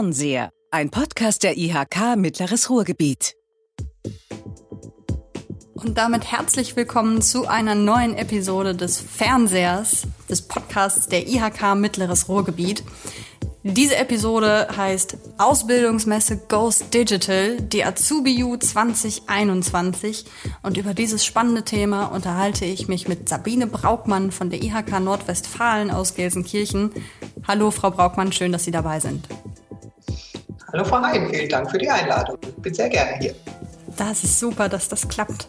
Fernseher, ein Podcast der IHK Mittleres Ruhrgebiet. Und damit herzlich willkommen zu einer neuen Episode des Fernsehers, des Podcasts der IHK Mittleres Ruhrgebiet. Diese Episode heißt Ausbildungsmesse Goes Digital, die Azubi-U 2021. Und über dieses spannende Thema unterhalte ich mich mit Sabine Braukmann von der IHK Nordwestfalen aus Gelsenkirchen. Hallo, Frau Braukmann, schön, dass Sie dabei sind. Hallo, Frau Hein, vielen Dank für die Einladung. Ich bin sehr gerne hier. Das ist super, dass das klappt.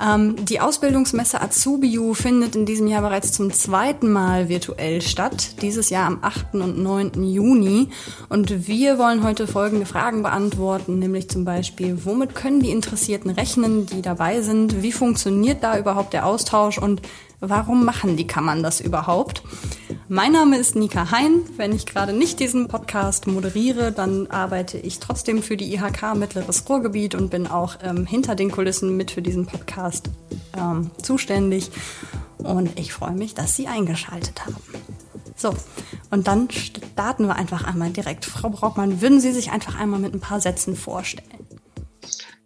Ähm, die Ausbildungsmesse Azubiu findet in diesem Jahr bereits zum zweiten Mal virtuell statt, dieses Jahr am 8. und 9. Juni. Und wir wollen heute folgende Fragen beantworten, nämlich zum Beispiel, womit können die Interessierten rechnen, die dabei sind? Wie funktioniert da überhaupt der Austausch und warum machen die Kammern das überhaupt? Mein Name ist Nika Hein. Wenn ich gerade nicht diesen Podcast moderiere, dann arbeite ich trotzdem für die IHK Mittleres Ruhrgebiet und bin auch ähm, hinter den Kulissen mit für diesen Podcast ähm, zuständig. Und ich freue mich, dass Sie eingeschaltet haben. So, und dann starten wir einfach einmal direkt. Frau Brockmann, würden Sie sich einfach einmal mit ein paar Sätzen vorstellen?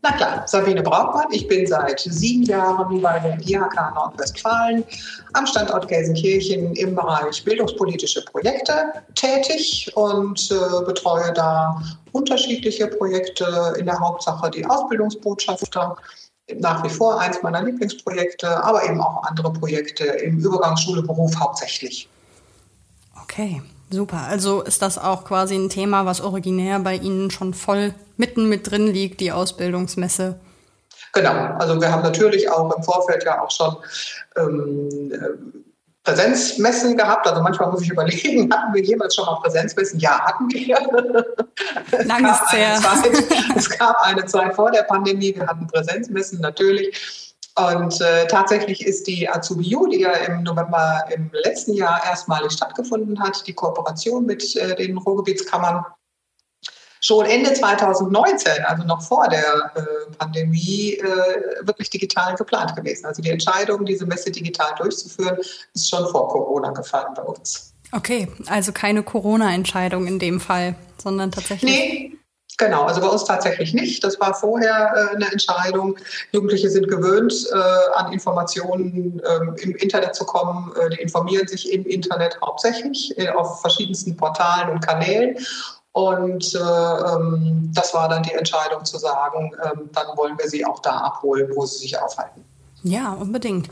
Na klar, Sabine Braukmann. Ich bin seit sieben Jahren bei der IHK Nordwestfalen am Standort Gelsenkirchen im Bereich bildungspolitische Projekte tätig und äh, betreue da unterschiedliche Projekte, in der Hauptsache die Ausbildungsbotschafter. Nach wie vor eins meiner Lieblingsprojekte, aber eben auch andere Projekte im Übergang Schule-Beruf hauptsächlich. Okay, super. Also ist das auch quasi ein Thema, was originär bei Ihnen schon voll mitten mit drin liegt, die Ausbildungsmesse. Genau, also wir haben natürlich auch im Vorfeld ja auch schon ähm, Präsenzmessen gehabt. Also manchmal muss ich überlegen, hatten wir jemals schon mal Präsenzmessen? Ja, hatten wir. Lang ist her. es gab eine Zeit vor der Pandemie, wir hatten Präsenzmessen natürlich. Und äh, tatsächlich ist die Azubi-U, die ja im November im letzten Jahr erstmalig stattgefunden hat, die Kooperation mit äh, den Ruhrgebietskammern, schon Ende 2019, also noch vor der äh, Pandemie, äh, wirklich digital geplant gewesen. Also die Entscheidung, diese Messe digital durchzuführen, ist schon vor Corona gefallen bei uns. Okay, also keine Corona-Entscheidung in dem Fall, sondern tatsächlich. Nee. Genau, also bei uns tatsächlich nicht. Das war vorher äh, eine Entscheidung. Jugendliche sind gewöhnt, äh, an Informationen ähm, im Internet zu kommen. Äh, die informieren sich im Internet hauptsächlich äh, auf verschiedensten Portalen und Kanälen. Und äh, ähm, das war dann die Entscheidung zu sagen, ähm, dann wollen wir sie auch da abholen, wo sie sich aufhalten. Ja, unbedingt.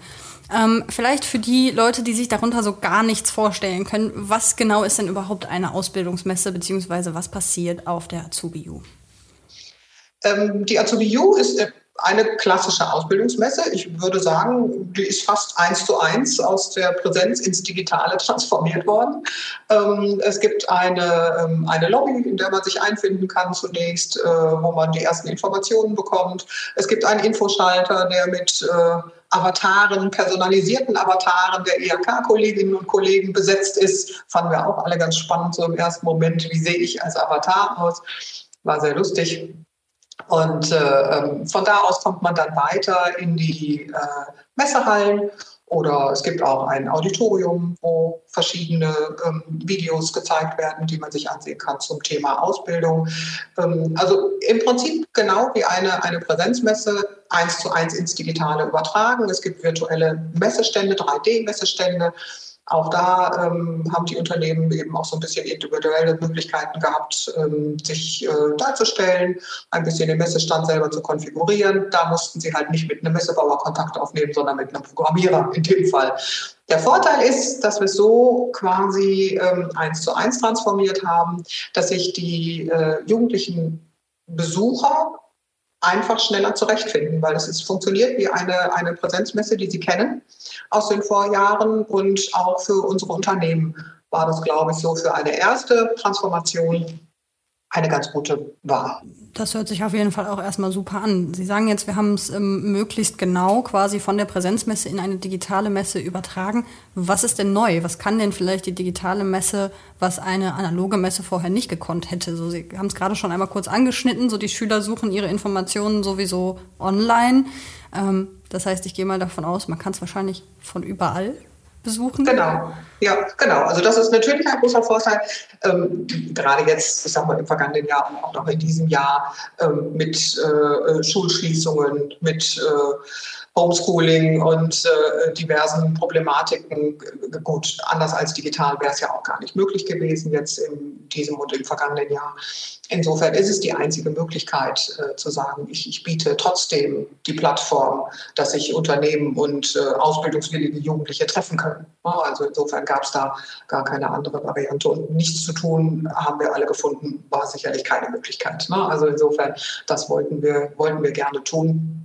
Ähm, vielleicht für die Leute, die sich darunter so gar nichts vorstellen können, was genau ist denn überhaupt eine Ausbildungsmesse, beziehungsweise was passiert auf der Azubi-U? Ähm, die Azubi-U ist äh, eine klassische Ausbildungsmesse. Ich würde sagen, die ist fast eins zu eins aus der Präsenz ins Digitale transformiert worden. Ähm, es gibt eine, ähm, eine Lobby, in der man sich einfinden kann zunächst, äh, wo man die ersten Informationen bekommt. Es gibt einen Infoschalter, der mit äh, Avataren, personalisierten Avataren der IHK-Kolleginnen und Kollegen besetzt ist. Fanden wir auch alle ganz spannend so im ersten Moment. Wie sehe ich als Avatar aus? War sehr lustig. Und äh, ähm, von da aus kommt man dann weiter in die äh, Messehallen oder es gibt auch ein Auditorium, wo verschiedene ähm, Videos gezeigt werden, die man sich ansehen kann zum Thema Ausbildung. Ähm, also im Prinzip genau wie eine, eine Präsenzmesse eins zu eins ins Digitale übertragen. Es gibt virtuelle Messestände, 3D-Messestände. Auch da ähm, haben die Unternehmen eben auch so ein bisschen individuelle Möglichkeiten gehabt, ähm, sich äh, darzustellen, ein bisschen den Messestand selber zu konfigurieren. Da mussten sie halt nicht mit einem Messebauer Kontakt aufnehmen, sondern mit einem Programmierer in dem Fall. Der Vorteil ist, dass wir so quasi ähm, eins zu eins transformiert haben, dass sich die äh, jugendlichen Besucher einfach schneller zurechtfinden, weil es ist, funktioniert wie eine, eine Präsenzmesse, die Sie kennen aus den Vorjahren. Und auch für unsere Unternehmen war das, glaube ich, so für eine erste Transformation eine ganz gute Wahl. Das hört sich auf jeden Fall auch erstmal super an. Sie sagen jetzt, wir haben es ähm, möglichst genau quasi von der Präsenzmesse in eine digitale Messe übertragen. Was ist denn neu? Was kann denn vielleicht die digitale Messe, was eine analoge Messe vorher nicht gekonnt hätte? So, Sie haben es gerade schon einmal kurz angeschnitten. So, die Schüler suchen ihre Informationen sowieso online. Ähm, das heißt, ich gehe mal davon aus, man kann es wahrscheinlich von überall besuchen? Genau. Ja, genau. Also das ist natürlich ein großer Vorteil. Ähm, gerade jetzt, ich sag mal, im vergangenen Jahr und auch noch in diesem Jahr ähm, mit äh, Schulschließungen, mit äh, Homeschooling und äh, diversen Problematiken. Gut, anders als digital wäre es ja auch gar nicht möglich gewesen jetzt in diesem und im vergangenen Jahr. Insofern ist es die einzige Möglichkeit äh, zu sagen, ich, ich, biete trotzdem die Plattform, dass sich Unternehmen und äh, ausbildungswillige Jugendliche treffen können. Also insofern gab es da gar keine andere Variante. Und nichts zu tun, haben wir alle gefunden, war sicherlich keine Möglichkeit. Ne? Also insofern, das wollten wir, wollten wir gerne tun.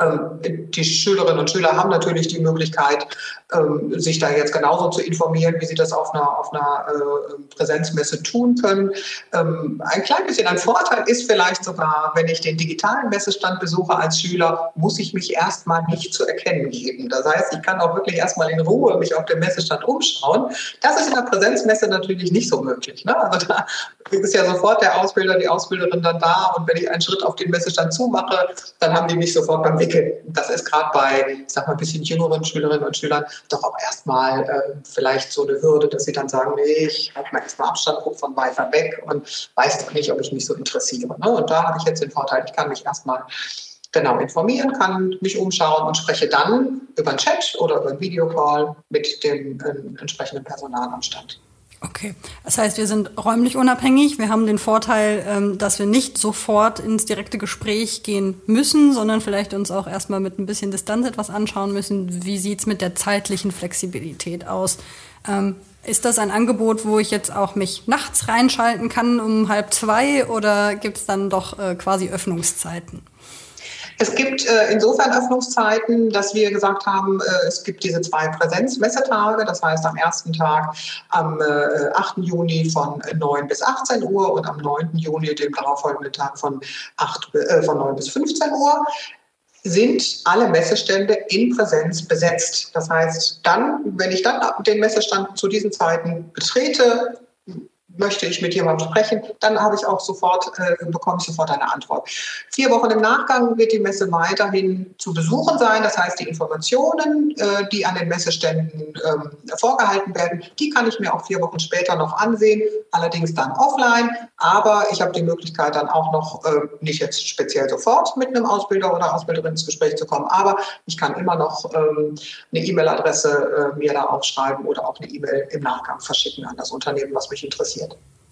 Ähm, die Schülerinnen und Schüler haben natürlich die Möglichkeit, ähm, sich da jetzt genauso zu informieren, wie sie das auf einer, auf einer äh, Präsenzmesse tun können. Ähm, ein klein bisschen ein Vorteil ist vielleicht sogar, wenn ich den digitalen Messestand besuche als Schüler, muss ich mich erstmal nicht zu erkennen geben. Das heißt, ich kann auch wirklich erstmal in Ruhe mich auf dem Messestand umschauen. Das ist in der Präsenzmesse natürlich nicht so möglich. Ne? Also da ist ja sofort der Ausbilder, die Ausbilderin dann da und wenn ich einen Schritt auf den Messestand zumache, dann haben die mich sofort beim Weg entwickeln. Das ist gerade bei, ich sag mal, ein bisschen jüngeren Schülerinnen und Schülern doch auch erstmal äh, vielleicht so eine Hürde, dass sie dann sagen, nee, ich halte mal erstmal Abstand, von weiter weg und weiß doch nicht, ob ich mich so interessiere. Ne? Und da habe ich jetzt den Vorteil, ich kann mich erstmal genau informieren, kann mich umschauen und spreche dann über einen Chat oder über einen Videocall mit dem äh, entsprechenden Personal am Stand. Okay, das heißt, wir sind räumlich unabhängig. Wir haben den Vorteil, ähm, dass wir nicht sofort ins direkte Gespräch gehen müssen, sondern vielleicht uns auch erstmal mit ein bisschen Distanz etwas anschauen müssen. Wie sieht's mit der zeitlichen Flexibilität aus? Ähm, ist das ein Angebot, wo ich jetzt auch mich nachts reinschalten kann um halb zwei oder gibt's dann doch äh, quasi Öffnungszeiten? Es gibt äh, insofern Öffnungszeiten, dass wir gesagt haben, äh, es gibt diese zwei Präsenzmessetage. Das heißt, am ersten Tag am äh, 8. Juni von 9 bis 18 Uhr und am 9. Juni, dem darauffolgenden Tag von, 8, äh, von 9 bis 15 Uhr sind alle Messestände in Präsenz besetzt. Das heißt, dann, wenn ich dann den Messestand zu diesen Zeiten betrete, möchte ich mit jemandem sprechen, dann habe ich auch sofort, äh, bekomme ich sofort eine Antwort. Vier Wochen im Nachgang wird die Messe weiterhin zu besuchen sein. Das heißt, die Informationen, äh, die an den Messeständen ähm, vorgehalten werden, die kann ich mir auch vier Wochen später noch ansehen, allerdings dann offline. Aber ich habe die Möglichkeit dann auch noch, äh, nicht jetzt speziell sofort mit einem Ausbilder oder Ausbilderin ins Gespräch zu kommen, aber ich kann immer noch ähm, eine E-Mail-Adresse äh, mir da aufschreiben oder auch eine E-Mail im Nachgang verschicken an das Unternehmen, was mich interessiert.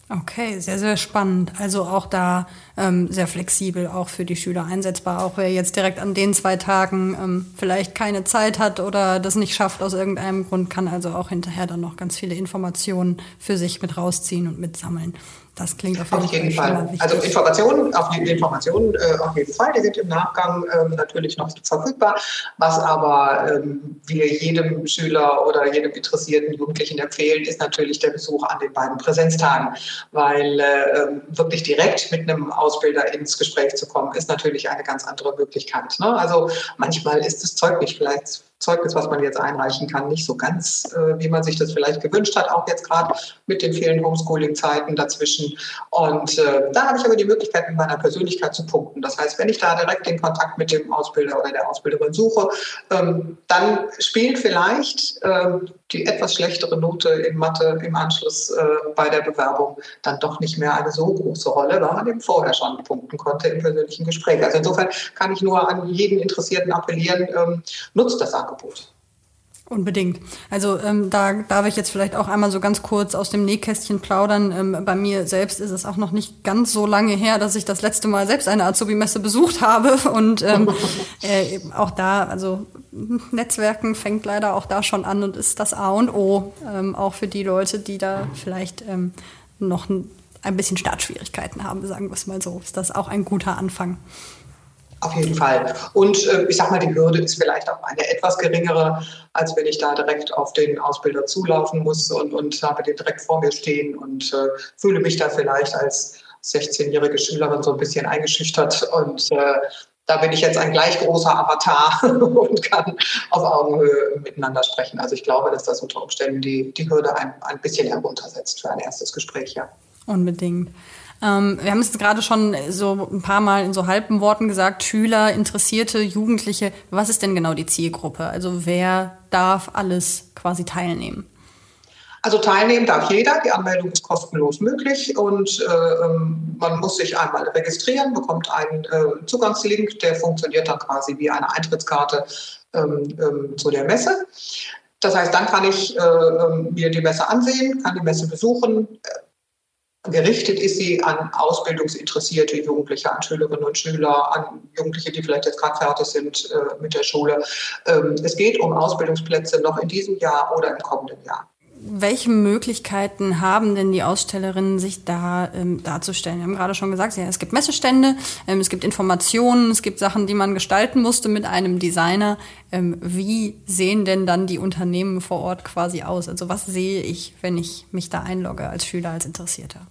Okay, sehr, sehr spannend. Also auch da ähm, sehr flexibel, auch für die Schüler einsetzbar. Auch wer jetzt direkt an den zwei Tagen ähm, vielleicht keine Zeit hat oder das nicht schafft aus irgendeinem Grund, kann also auch hinterher dann noch ganz viele Informationen für sich mit rausziehen und mitsammeln. Das klingt auf jeden, auf jeden Fall. Fall. Also Informationen, auf die Informationen äh, auf jeden Fall, die sind im Nachgang ähm, natürlich noch verfügbar. Was aber ähm, wir jedem Schüler oder jedem interessierten Jugendlichen empfehlen, ist natürlich der Besuch an den beiden Präsenztagen, weil äh, ähm, wirklich direkt mit einem Ausbilder ins Gespräch zu kommen, ist natürlich eine ganz andere Möglichkeit. Ne? Also manchmal ist das Zeugnis vielleicht Zeugnis, was man jetzt einreichen kann, nicht so ganz, äh, wie man sich das vielleicht gewünscht hat, auch jetzt gerade mit den vielen Homeschooling-Zeiten dazwischen. Und äh, da habe ich aber die Möglichkeit, mit meiner Persönlichkeit zu punkten. Das heißt, wenn ich da direkt den Kontakt mit dem Ausbilder oder der Ausbilderin suche, ähm, dann spielt vielleicht äh, die etwas schlechtere Note in Mathe im Anschluss äh, bei der Bewerbung dann doch nicht mehr eine so große Rolle, weil man eben vorher schon punkten konnte im persönlichen Gespräch. Also insofern kann ich nur an jeden Interessierten appellieren, ähm, nutzt das an. Angebot. Unbedingt. Also ähm, da darf ich jetzt vielleicht auch einmal so ganz kurz aus dem Nähkästchen plaudern. Ähm, bei mir selbst ist es auch noch nicht ganz so lange her, dass ich das letzte Mal selbst eine Azubi-Messe besucht habe. Und ähm, äh, auch da, also Netzwerken fängt leider auch da schon an und ist das A und O, ähm, auch für die Leute, die da vielleicht ähm, noch ein, ein bisschen Startschwierigkeiten haben, sagen wir es mal so. Ist das auch ein guter Anfang. Auf jeden Fall. Und äh, ich sag mal, die Hürde ist vielleicht auch eine etwas geringere, als wenn ich da direkt auf den Ausbilder zulaufen muss und, und habe den direkt vor mir stehen und äh, fühle mich da vielleicht als 16-jährige Schülerin so ein bisschen eingeschüchtert. Und äh, da bin ich jetzt ein gleich großer Avatar und kann auf Augenhöhe miteinander sprechen. Also ich glaube, dass das unter Umständen die, die Hürde ein, ein bisschen heruntersetzt für ein erstes Gespräch, ja. Unbedingt. Ähm, wir haben es gerade schon so ein paar Mal in so halben Worten gesagt, Schüler, Interessierte, Jugendliche. Was ist denn genau die Zielgruppe? Also wer darf alles quasi teilnehmen? Also teilnehmen darf jeder, die Anmeldung ist kostenlos möglich und äh, ähm, man muss sich einmal registrieren, bekommt einen äh, Zugangslink, der funktioniert dann quasi wie eine Eintrittskarte ähm, ähm, zu der Messe. Das heißt, dann kann ich äh, ähm, mir die Messe ansehen, kann die Messe besuchen. Gerichtet ist sie an ausbildungsinteressierte Jugendliche, an Schülerinnen und Schüler, an Jugendliche, die vielleicht jetzt gerade fertig sind äh, mit der Schule. Ähm, es geht um Ausbildungsplätze noch in diesem Jahr oder im kommenden Jahr welche Möglichkeiten haben denn die Ausstellerinnen, sich da ähm, darzustellen? Wir haben gerade schon gesagt, ja, es gibt Messestände, ähm, es gibt Informationen, es gibt Sachen, die man gestalten musste mit einem Designer. Ähm, wie sehen denn dann die Unternehmen vor Ort quasi aus? Also was sehe ich, wenn ich mich da einlogge als Schüler, als Interessierter?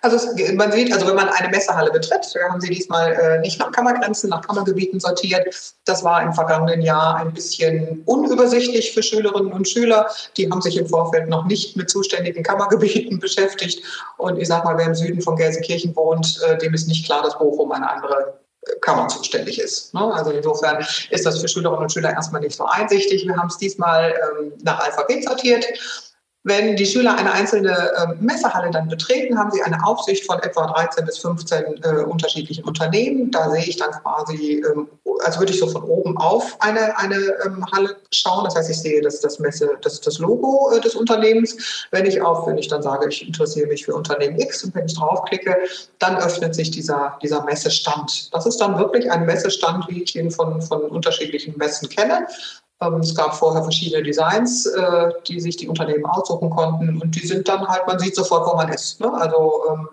Also man sieht, also wenn man eine Messehalle betritt, haben sie diesmal äh, nicht nach Kammergrenzen, nach Kammergebieten sortiert. Das war im vergangenen Jahr ein bisschen unübersichtlich für Schülerinnen und Schüler. Die haben sich im Vorfeld noch nicht mit zuständigen Kammergebieten beschäftigt. Und ich sage mal, wer im Süden von Gelsenkirchen wohnt, äh, dem ist nicht klar, dass Bochum eine andere äh, Kammer zuständig ist. Ne? Also insofern ist das für Schülerinnen und Schüler erstmal nicht so einsichtig. Wir haben es diesmal ähm, nach Alphabet sortiert wenn die Schüler eine einzelne äh, Messehalle dann betreten, haben sie eine Aufsicht von etwa 13 bis 15 äh, unterschiedlichen Unternehmen. Da sehe ich dann quasi, ähm, als würde ich so von oben auf eine, eine ähm, Halle schauen. Das heißt, ich sehe das, das Messe, das, das Logo äh, des Unternehmens. Wenn ich auf, wenn ich dann sage, ich interessiere mich für Unternehmen X und wenn ich draufklicke, dann öffnet sich dieser, dieser Messestand. Das ist dann wirklich ein Messestand, wie ich ihn von, von unterschiedlichen Messen kenne. Ähm, es gab vorher verschiedene Designs, äh, die sich die Unternehmen aussuchen konnten und die sind dann halt, man sieht sofort, wo man ist. Ne? Also ähm,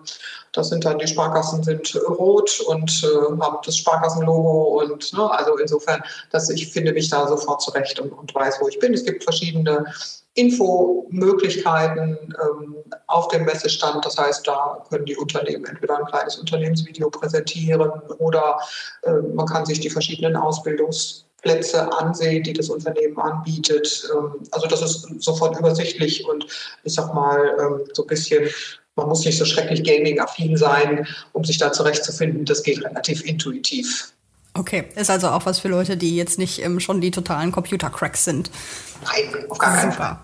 das sind dann die Sparkassen sind rot und äh, haben das Sparkassenlogo und ne, also insofern, dass ich finde mich da sofort zurecht und, weiß, wo ich bin. Es gibt verschiedene Infomöglichkeiten ähm, auf dem Messestand. Das heißt, da können die Unternehmen entweder ein kleines Unternehmensvideo präsentieren oder äh, man kann sich die verschiedenen Ausbildungs Plätze ansehen, die das Unternehmen anbietet. Ähm, also das ist sofort übersichtlich und ich sag mal ähm, so ein bisschen, man muss nicht so schrecklich gaming-affin sein, um sich da zurechtzufinden. Das geht relativ intuitiv. Okay, ist also auch was für Leute, die jetzt nicht ähm, schon die totalen Computer-Cracks sind. Nein, auf gar keinen Fall.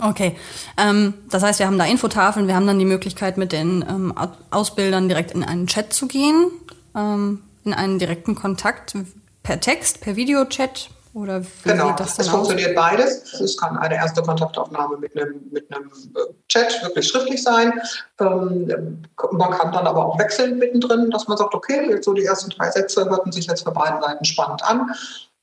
Okay, ähm, das heißt, wir haben da Infotafeln, wir haben dann die Möglichkeit, mit den ähm, Ausbildern direkt in einen Chat zu gehen, ähm, in einen direkten Kontakt per Text, per Videochat oder wie genau, das dann es aus? funktioniert beides. Es kann eine erste Kontaktaufnahme mit einem, mit einem äh, Chat wirklich schriftlich sein. Ähm, man kann dann aber auch wechseln mittendrin, dass man sagt, okay, so die ersten drei Sätze hörten sich jetzt für beide Seiten spannend an.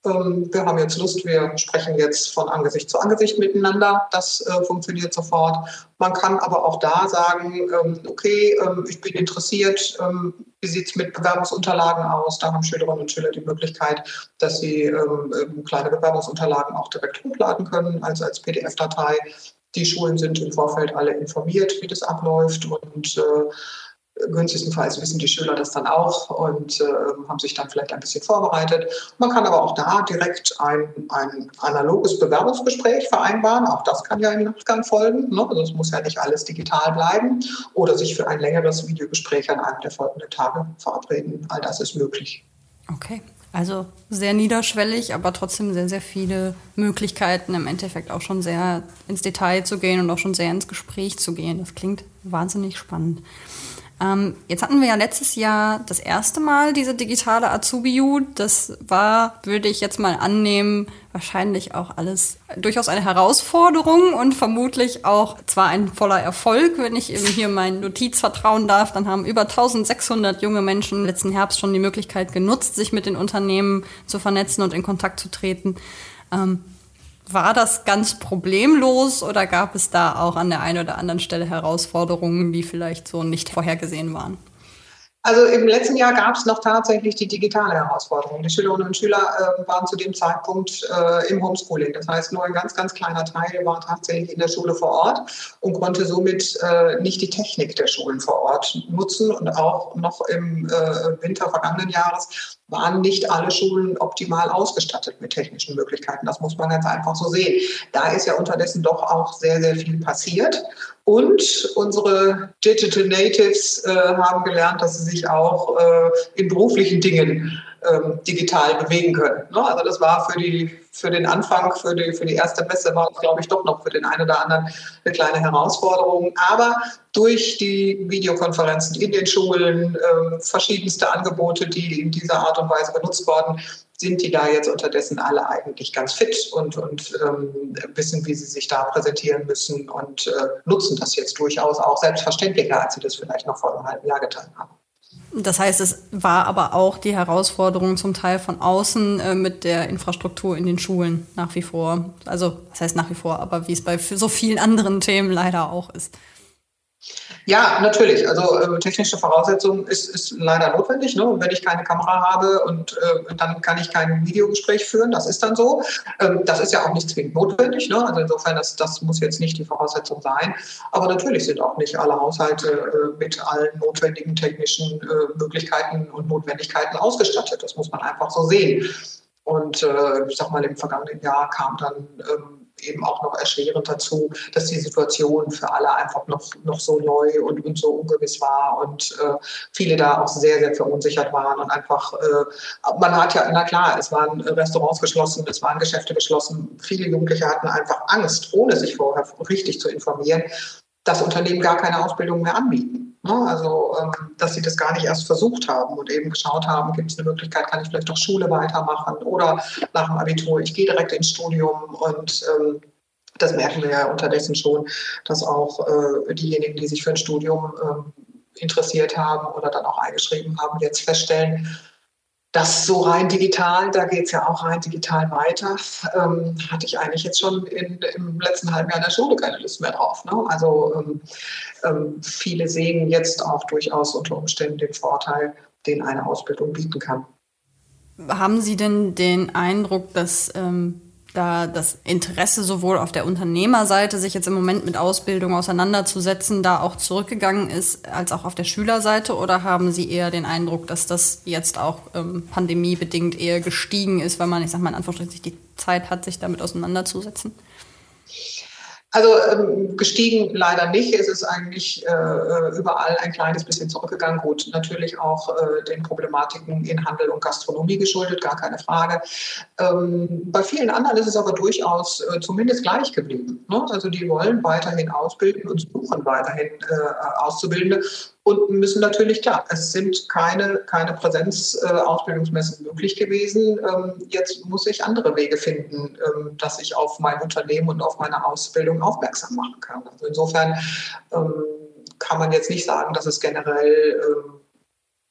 Ähm, wir haben jetzt Lust, wir sprechen jetzt von Angesicht zu Angesicht miteinander. Das äh, funktioniert sofort. Man kann aber auch da sagen, ähm, okay, ähm, ich bin interessiert, ähm, wie sieht es mit Bewerbungsunterlagen aus? Da haben Schülerinnen und Schüler die Möglichkeit, dass sie ähm, ähm, kleine Bewerbungsunterlagen auch direkt hochladen können als, als PDF-Datei. Die Schulen sind im Vorfeld alle informiert, wie das abläuft und äh, günstigstenfalls wissen die Schüler das dann auch und äh, haben sich dann vielleicht ein bisschen vorbereitet. Man kann aber auch da direkt ein, ein analoges Bewerbungsgespräch vereinbaren. Auch das kann ja im Nachgang folgen. Ne? Also es muss ja nicht alles digital bleiben oder sich für ein längeres Videogespräch an einem der folgenden Tage verabreden. All das ist möglich. Okay. Also sehr niederschwellig, aber trotzdem sehr, sehr viele Möglichkeiten, im Endeffekt auch schon sehr ins Detail zu gehen und auch schon sehr ins Gespräch zu gehen. Das klingt wahnsinnig spannend. Ähm, jetzt hatten wir ja letztes Jahr das erste Mal diese digitale Azubi-U. Das war, würde ich jetzt mal annehmen, wahrscheinlich auch alles durchaus eine Herausforderung und vermutlich auch zwar ein voller Erfolg, wenn ich eben hier meinen Notiz vertrauen darf. Dann haben über 1600 junge Menschen letzten Herbst schon die Möglichkeit genutzt, sich mit den Unternehmen zu vernetzen und in Kontakt zu treten. Ähm, war das ganz problemlos oder gab es da auch an der einen oder anderen Stelle Herausforderungen, die vielleicht so nicht vorhergesehen waren? Also im letzten Jahr gab es noch tatsächlich die digitale Herausforderung. Die Schülerinnen und Schüler äh, waren zu dem Zeitpunkt äh, im Homeschooling. Das heißt, nur ein ganz, ganz kleiner Teil war tatsächlich in der Schule vor Ort und konnte somit äh, nicht die Technik der Schulen vor Ort nutzen. Und auch noch im äh, Winter vergangenen Jahres waren nicht alle Schulen optimal ausgestattet mit technischen Möglichkeiten. Das muss man ganz einfach so sehen. Da ist ja unterdessen doch auch sehr, sehr viel passiert. Und unsere Digital Natives äh, haben gelernt, dass sie sich auch äh, in beruflichen Dingen ähm, digital bewegen können. Ne? Also das war für, die, für den Anfang, für die, für die erste Messe, war es, glaube ich, doch noch für den einen oder anderen eine kleine Herausforderung. Aber durch die Videokonferenzen in den Schulen, äh, verschiedenste Angebote, die in dieser Art und Weise genutzt worden, sind die da jetzt unterdessen alle eigentlich ganz fit und, und ähm, wissen, wie sie sich da präsentieren müssen und äh, nutzen das jetzt durchaus auch selbstverständlicher, als sie das vielleicht noch vor einem halben Jahr getan haben. Das heißt, es war aber auch die Herausforderung zum Teil von außen äh, mit der Infrastruktur in den Schulen nach wie vor. Also, das heißt nach wie vor, aber wie es bei so vielen anderen Themen leider auch ist. Ja, natürlich. Also äh, technische Voraussetzungen ist, ist leider notwendig. Ne? Wenn ich keine Kamera habe und äh, dann kann ich kein Videogespräch führen, das ist dann so. Ähm, das ist ja auch nicht zwingend notwendig. Ne? Also insofern, das, das muss jetzt nicht die Voraussetzung sein. Aber natürlich sind auch nicht alle Haushalte äh, mit allen notwendigen technischen äh, Möglichkeiten und Notwendigkeiten ausgestattet. Das muss man einfach so sehen. Und äh, ich sag mal, im vergangenen Jahr kam dann ähm, eben auch noch erschwerend dazu, dass die Situation für alle einfach noch, noch so neu und, und so ungewiss war und äh, viele da auch sehr, sehr verunsichert waren und einfach, äh, man hat ja, na klar, es waren Restaurants geschlossen, es waren Geschäfte geschlossen, viele Jugendliche hatten einfach Angst, ohne sich vorher richtig zu informieren, dass Unternehmen gar keine Ausbildung mehr anbieten. Ne? Also, ähm, dass sie das gar nicht erst versucht haben und eben geschaut haben, gibt es eine Möglichkeit, kann ich vielleicht doch Schule weitermachen oder nach dem Abitur, ich gehe direkt ins Studium und ähm, das merken wir ja unterdessen schon, dass auch äh, diejenigen, die sich für ein Studium ähm, interessiert haben oder dann auch eingeschrieben haben, jetzt feststellen, das so rein digital, da geht es ja auch rein digital weiter, ähm, hatte ich eigentlich jetzt schon in, im letzten halben Jahr in der Schule keine Lust mehr drauf. Ne? Also ähm, ähm, viele sehen jetzt auch durchaus unter Umständen den Vorteil, den eine Ausbildung bieten kann. Haben Sie denn den Eindruck, dass ähm, da das Interesse sowohl auf der Unternehmerseite, sich jetzt im Moment mit Ausbildung auseinanderzusetzen, da auch zurückgegangen ist, als auch auf der Schülerseite? Oder haben Sie eher den Eindruck, dass das jetzt auch ähm, pandemiebedingt eher gestiegen ist, weil man, ich sag mal in Anführungsstrichen, die Zeit hat, sich damit auseinanderzusetzen? Also ähm, gestiegen leider nicht. Es ist eigentlich äh, überall ein kleines bisschen zurückgegangen. Gut, natürlich auch äh, den Problematiken in Handel und Gastronomie geschuldet, gar keine Frage. Ähm, bei vielen anderen ist es aber durchaus äh, zumindest gleich geblieben. Ne? Also die wollen weiterhin ausbilden und suchen weiterhin äh, Auszubildende und müssen natürlich, klar, es sind keine, keine Präsenzausbildungsmessen äh, möglich gewesen. Ähm, jetzt muss ich andere Wege finden, ähm, dass ich auf mein Unternehmen und auf meine Ausbildung aufmerksam machen kann. Also insofern ähm, kann man jetzt nicht sagen, dass es generell ähm,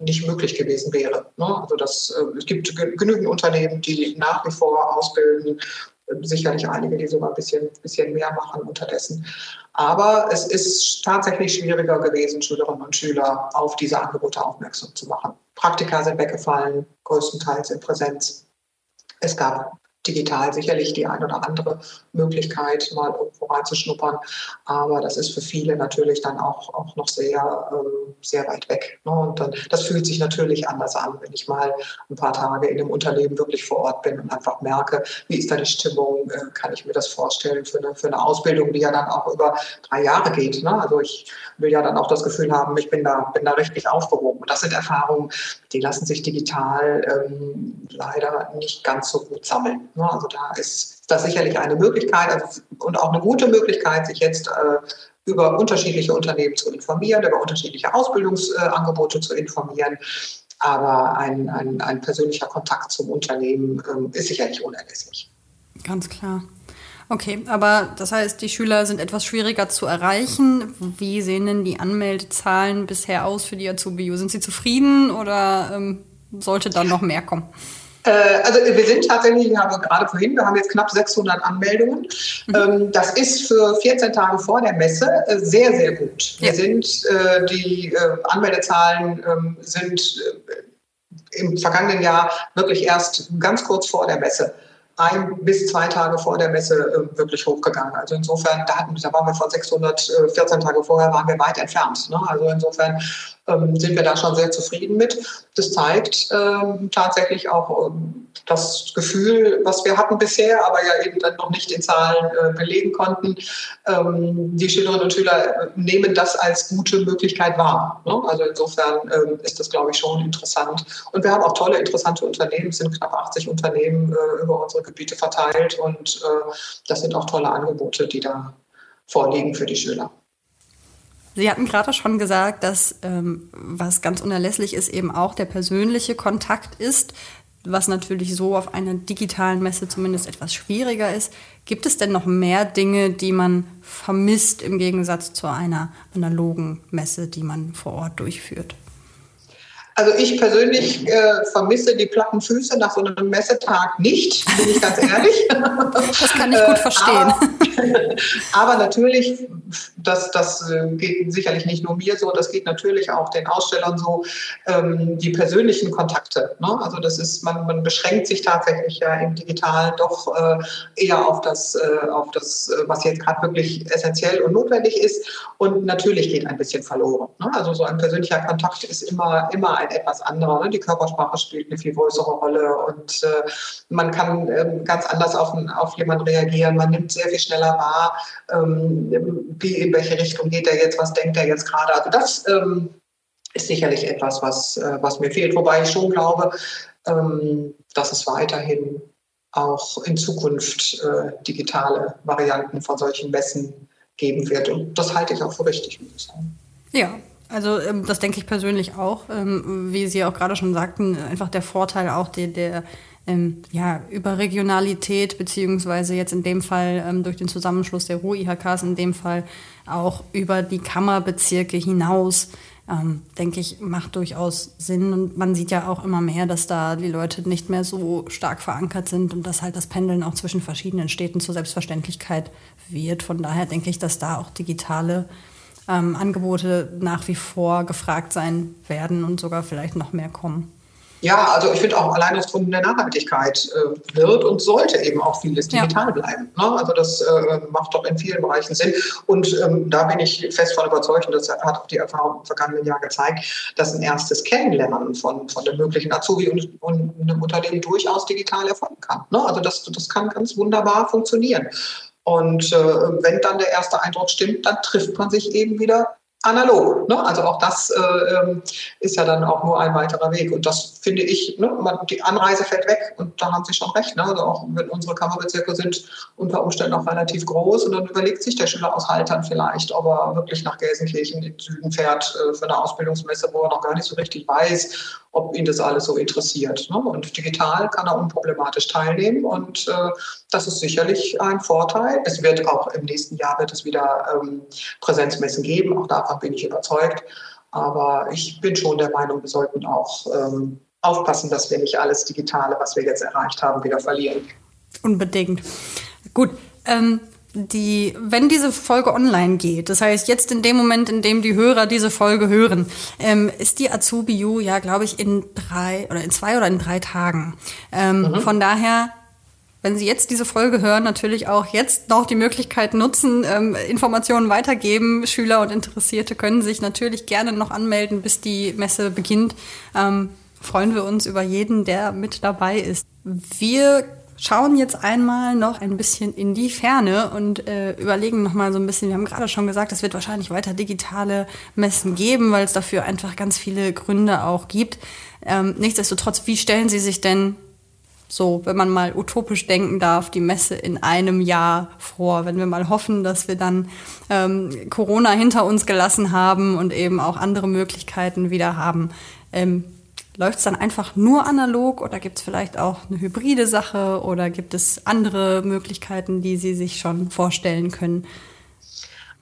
nicht möglich gewesen wäre. Ne? Also das, äh, es gibt genügend Unternehmen, die nach wie vor ausbilden sicherlich einige, die sogar ein bisschen, bisschen mehr machen unterdessen. Aber es ist tatsächlich schwieriger gewesen, Schülerinnen und Schüler auf diese Angebote aufmerksam zu machen. Praktika sind weggefallen, größtenteils in Präsenz. Es gab digital sicherlich die ein oder andere Möglichkeit, mal irgendwo reinzuschnuppern. Aber das ist für viele natürlich dann auch, auch noch sehr, ähm, sehr weit weg. Ne? Und dann, das fühlt sich natürlich anders an, wenn ich mal ein paar Tage in einem Unternehmen wirklich vor Ort bin und einfach merke, wie ist da die Stimmung, äh, kann ich mir das vorstellen für eine, für eine Ausbildung, die ja dann auch über drei Jahre geht. Ne? Also ich will ja dann auch das Gefühl haben, ich bin da, bin da richtig aufgehoben. Und das sind Erfahrungen, die lassen sich digital ähm, leider nicht ganz so gut sammeln. Ne? Also da ist das sicherlich eine Möglichkeit also, und auch eine gute Möglichkeit, sich jetzt äh, über unterschiedliche Unternehmen zu informieren, über unterschiedliche Ausbildungsangebote zu informieren. Aber ein, ein, ein persönlicher Kontakt zum Unternehmen ähm, ist sicherlich unerlässlich. Ganz klar. Okay, aber das heißt, die Schüler sind etwas schwieriger zu erreichen. Wie sehen denn die Anmeldezahlen bisher aus für die Azubi? Sind sie zufrieden oder ähm, sollte dann noch mehr kommen? Äh, also wir sind tatsächlich, wir haben gerade vorhin, wir haben jetzt knapp 600 Anmeldungen. Mhm. Ähm, das ist für 14 Tage vor der Messe äh, sehr, sehr gut. Wir ja. sind, äh, die Anmeldezahlen ähm, sind im vergangenen Jahr wirklich erst ganz kurz vor der Messe ein bis zwei Tage vor der Messe äh, wirklich hochgegangen. Also insofern, da, hatten, da waren wir von 614 Tage vorher, waren wir weit entfernt. Ne? Also insofern ähm, sind wir da schon sehr zufrieden mit. Das zeigt ähm, tatsächlich auch ähm, das Gefühl, was wir hatten bisher, aber ja eben dann noch nicht in Zahlen äh, belegen konnten. Ähm, die Schülerinnen und Schüler nehmen das als gute Möglichkeit wahr. Ne? Also insofern ähm, ist das, glaube ich, schon interessant. Und wir haben auch tolle, interessante Unternehmen, es sind knapp 80 Unternehmen äh, über unsere Gebiete verteilt und äh, das sind auch tolle Angebote, die da vorliegen für die Schüler. Sie hatten gerade schon gesagt, dass ähm, was ganz unerlässlich ist, eben auch der persönliche Kontakt ist, was natürlich so auf einer digitalen Messe zumindest etwas schwieriger ist. Gibt es denn noch mehr Dinge, die man vermisst im Gegensatz zu einer analogen Messe, die man vor Ort durchführt? Also ich persönlich äh, vermisse die platten Füße nach so einem Messetag nicht, bin ich ganz ehrlich. Das kann ich gut verstehen. aber, aber, natürlich, das, das äh, geht sicherlich nicht nur mir so, das geht natürlich auch den Ausstellern so, ähm, die persönlichen Kontakte. Ne? Also das ist, man, man beschränkt sich tatsächlich ja im Digitalen doch äh, eher auf das, äh, auf das, äh, was jetzt gerade wirklich essentiell und notwendig ist. Und natürlich geht ein bisschen verloren. Ne? Also so ein persönlicher Kontakt ist immer, immer ein ein etwas anderer. Ne? Die Körpersprache spielt eine viel größere Rolle und äh, man kann ähm, ganz anders auf, auf jemanden reagieren. Man nimmt sehr viel schneller wahr, ähm, wie, in welche Richtung geht er jetzt, was denkt er jetzt gerade. Also das ähm, ist sicherlich etwas, was, äh, was mir fehlt. Wobei ich schon glaube, ähm, dass es weiterhin auch in Zukunft äh, digitale Varianten von solchen Messen geben wird. Und das halte ich auch für richtig. Ja, also ähm, das denke ich persönlich auch, ähm, wie Sie auch gerade schon sagten, einfach der Vorteil auch der, der ähm, ja, Überregionalität, beziehungsweise jetzt in dem Fall durch den Zusammenschluss der Ruhr-IHKs, in dem Fall auch über die Kammerbezirke hinaus, denke ich, macht durchaus Sinn. Und man sieht ja auch immer mehr, dass da die Leute nicht mehr so stark verankert sind und dass halt das Pendeln auch zwischen verschiedenen Städten zur Selbstverständlichkeit wird. Von daher denke ich, dass da auch digitale ähm, Angebote nach wie vor gefragt sein werden und sogar vielleicht noch mehr kommen. Ja, also ich finde auch allein aus Gründen der Nachhaltigkeit äh, wird und sollte eben auch vieles digital ja. bleiben. Ne? Also das äh, macht doch in vielen Bereichen Sinn. Und ähm, da bin ich fest von überzeugt, und das hat auch die Erfahrung im vergangenen Jahr gezeigt, dass ein erstes Kennenlernen von, von dem möglichen Azubi und, und einem Unternehmen durchaus digital erfolgen kann. Ne? Also das, das kann ganz wunderbar funktionieren. Und äh, wenn dann der erste Eindruck stimmt, dann trifft man sich eben wieder analog. Ne? Also auch das äh, ähm, ist ja dann auch nur ein weiterer Weg. Und das finde ich, ne, man, die Anreise fällt weg und da haben Sie schon recht. Ne? Also auch wenn unsere Kammerbezirke sind unter Umständen auch relativ groß und dann überlegt sich der Schüler aus Haltern vielleicht, ob er wirklich nach Gelsenkirchen in den Süden fährt äh, für eine Ausbildungsmesse, wo er noch gar nicht so richtig weiß, ob ihn das alles so interessiert. Ne? Und digital kann er unproblematisch teilnehmen und äh, das ist sicherlich ein Vorteil. Es wird auch im nächsten Jahr wird es wieder ähm, Präsenzmessen geben, auch davon bin ich überzeugt. Aber ich bin schon der Meinung, wir sollten auch ähm, aufpassen, dass wir nicht alles Digitale, was wir jetzt erreicht haben, wieder verlieren. Unbedingt. Gut. Ähm, die, wenn diese Folge online geht, das heißt jetzt in dem Moment, in dem die Hörer diese Folge hören, ähm, ist die Azubi U ja, glaube ich, in drei oder in zwei oder in drei Tagen. Ähm, mhm. Von daher, wenn Sie jetzt diese Folge hören, natürlich auch jetzt noch die Möglichkeit nutzen, ähm, Informationen weitergeben. Schüler und Interessierte können sich natürlich gerne noch anmelden, bis die Messe beginnt. Ähm, freuen wir uns über jeden, der mit dabei ist. Wir schauen jetzt einmal noch ein bisschen in die Ferne und äh, überlegen noch mal so ein bisschen. Wir haben gerade schon gesagt, es wird wahrscheinlich weiter digitale Messen geben, weil es dafür einfach ganz viele Gründe auch gibt. Ähm, nichtsdestotrotz, wie stellen Sie sich denn so, wenn man mal utopisch denken darf, die Messe in einem Jahr vor, wenn wir mal hoffen, dass wir dann ähm, Corona hinter uns gelassen haben und eben auch andere Möglichkeiten wieder haben. Ähm, Läuft es dann einfach nur analog oder gibt es vielleicht auch eine hybride Sache oder gibt es andere Möglichkeiten, die Sie sich schon vorstellen können?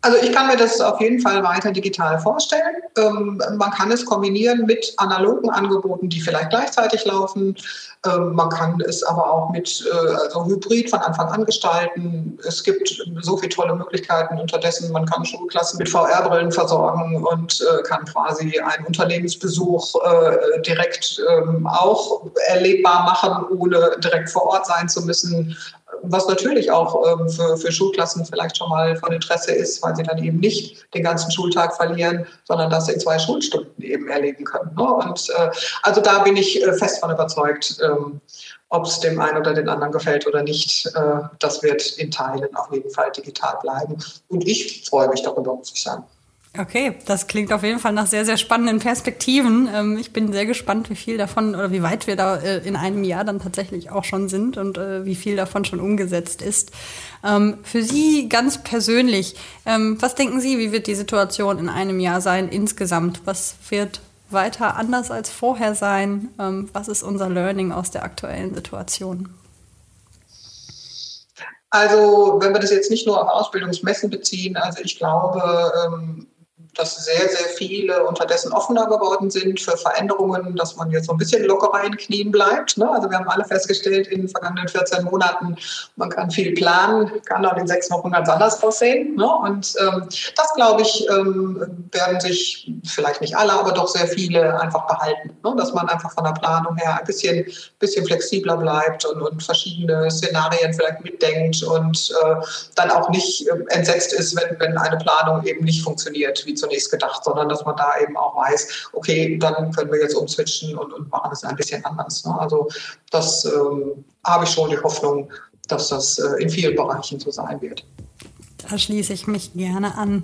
Also ich kann mir das auf jeden Fall weiter digital vorstellen. Ähm, man kann es kombinieren mit analogen Angeboten, die vielleicht gleichzeitig laufen. Ähm, man kann es aber auch mit äh, also Hybrid von Anfang an gestalten. Es gibt so viele tolle Möglichkeiten unterdessen. Man kann Schulklassen mit VR-Brillen versorgen und äh, kann quasi einen Unternehmensbesuch äh, direkt ähm, auch erlebbar machen, ohne direkt vor Ort sein zu müssen was natürlich auch ähm, für, für Schulklassen vielleicht schon mal von Interesse ist, weil sie dann eben nicht den ganzen Schultag verlieren, sondern das in zwei Schulstunden eben erleben können. Ne? Und äh, also da bin ich äh, fest von überzeugt, ähm, ob es dem einen oder den anderen gefällt oder nicht, äh, das wird in Teilen auf jeden Fall digital bleiben. Und ich freue mich darüber, muss ich sagen. Okay, das klingt auf jeden Fall nach sehr, sehr spannenden Perspektiven. Ähm, ich bin sehr gespannt, wie viel davon oder wie weit wir da äh, in einem Jahr dann tatsächlich auch schon sind und äh, wie viel davon schon umgesetzt ist. Ähm, für Sie ganz persönlich, ähm, was denken Sie, wie wird die Situation in einem Jahr sein insgesamt? Was wird weiter anders als vorher sein? Was ist unser Learning aus der aktuellen Situation? Also, wenn wir das jetzt nicht nur auf Ausbildungsmessen beziehen, also ich glaube, dass sehr, sehr viele unterdessen offener geworden sind für Veränderungen, dass man jetzt so ein bisschen lockerer in Knien bleibt. Ne? Also wir haben alle festgestellt in den vergangenen 14 Monaten, man kann viel planen, kann auch in sechs Wochen ganz anders aussehen. Ne? Und ähm, das, glaube ich, ähm, werden sich vielleicht nicht alle, aber doch sehr viele einfach behalten. Ne? Dass man einfach von der Planung her ein bisschen, bisschen flexibler bleibt und, und verschiedene Szenarien vielleicht mitdenkt und äh, dann auch nicht äh, entsetzt ist, wenn, wenn eine Planung eben nicht funktioniert, wie zunächst gedacht, sondern dass man da eben auch weiß, okay, dann können wir jetzt umswitchen und, und machen es ein bisschen anders. Ne? Also das ähm, habe ich schon die Hoffnung, dass das äh, in vielen Bereichen so sein wird. Da schließe ich mich gerne an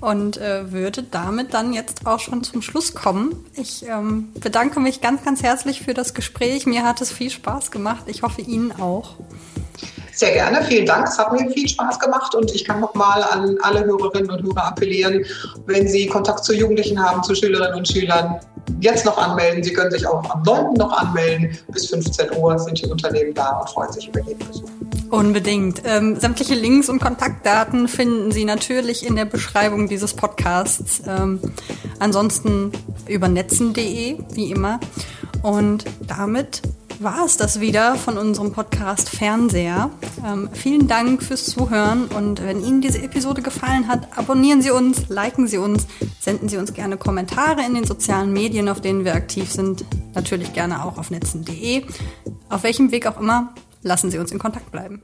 und äh, würde damit dann jetzt auch schon zum Schluss kommen. Ich ähm, bedanke mich ganz, ganz herzlich für das Gespräch. Mir hat es viel Spaß gemacht. Ich hoffe Ihnen auch. Sehr gerne, vielen Dank. Es hat mir viel Spaß gemacht und ich kann nochmal an alle Hörerinnen und Hörer appellieren, wenn Sie Kontakt zu Jugendlichen haben, zu Schülerinnen und Schülern, jetzt noch anmelden. Sie können sich auch am 9. noch anmelden. Bis 15 Uhr sind die Unternehmen da und freuen sich über jeden Besuch. Unbedingt. Ähm, sämtliche Links und Kontaktdaten finden Sie natürlich in der Beschreibung dieses Podcasts. Ähm, ansonsten über netzen.de, wie immer. Und damit war es das wieder von unserem Podcast Fernseher. Ähm, vielen Dank fürs Zuhören und wenn Ihnen diese Episode gefallen hat, abonnieren Sie uns, liken Sie uns, senden Sie uns gerne Kommentare in den sozialen Medien, auf denen wir aktiv sind. Natürlich gerne auch auf netzen.de. Auf welchem Weg auch immer, lassen Sie uns in Kontakt bleiben.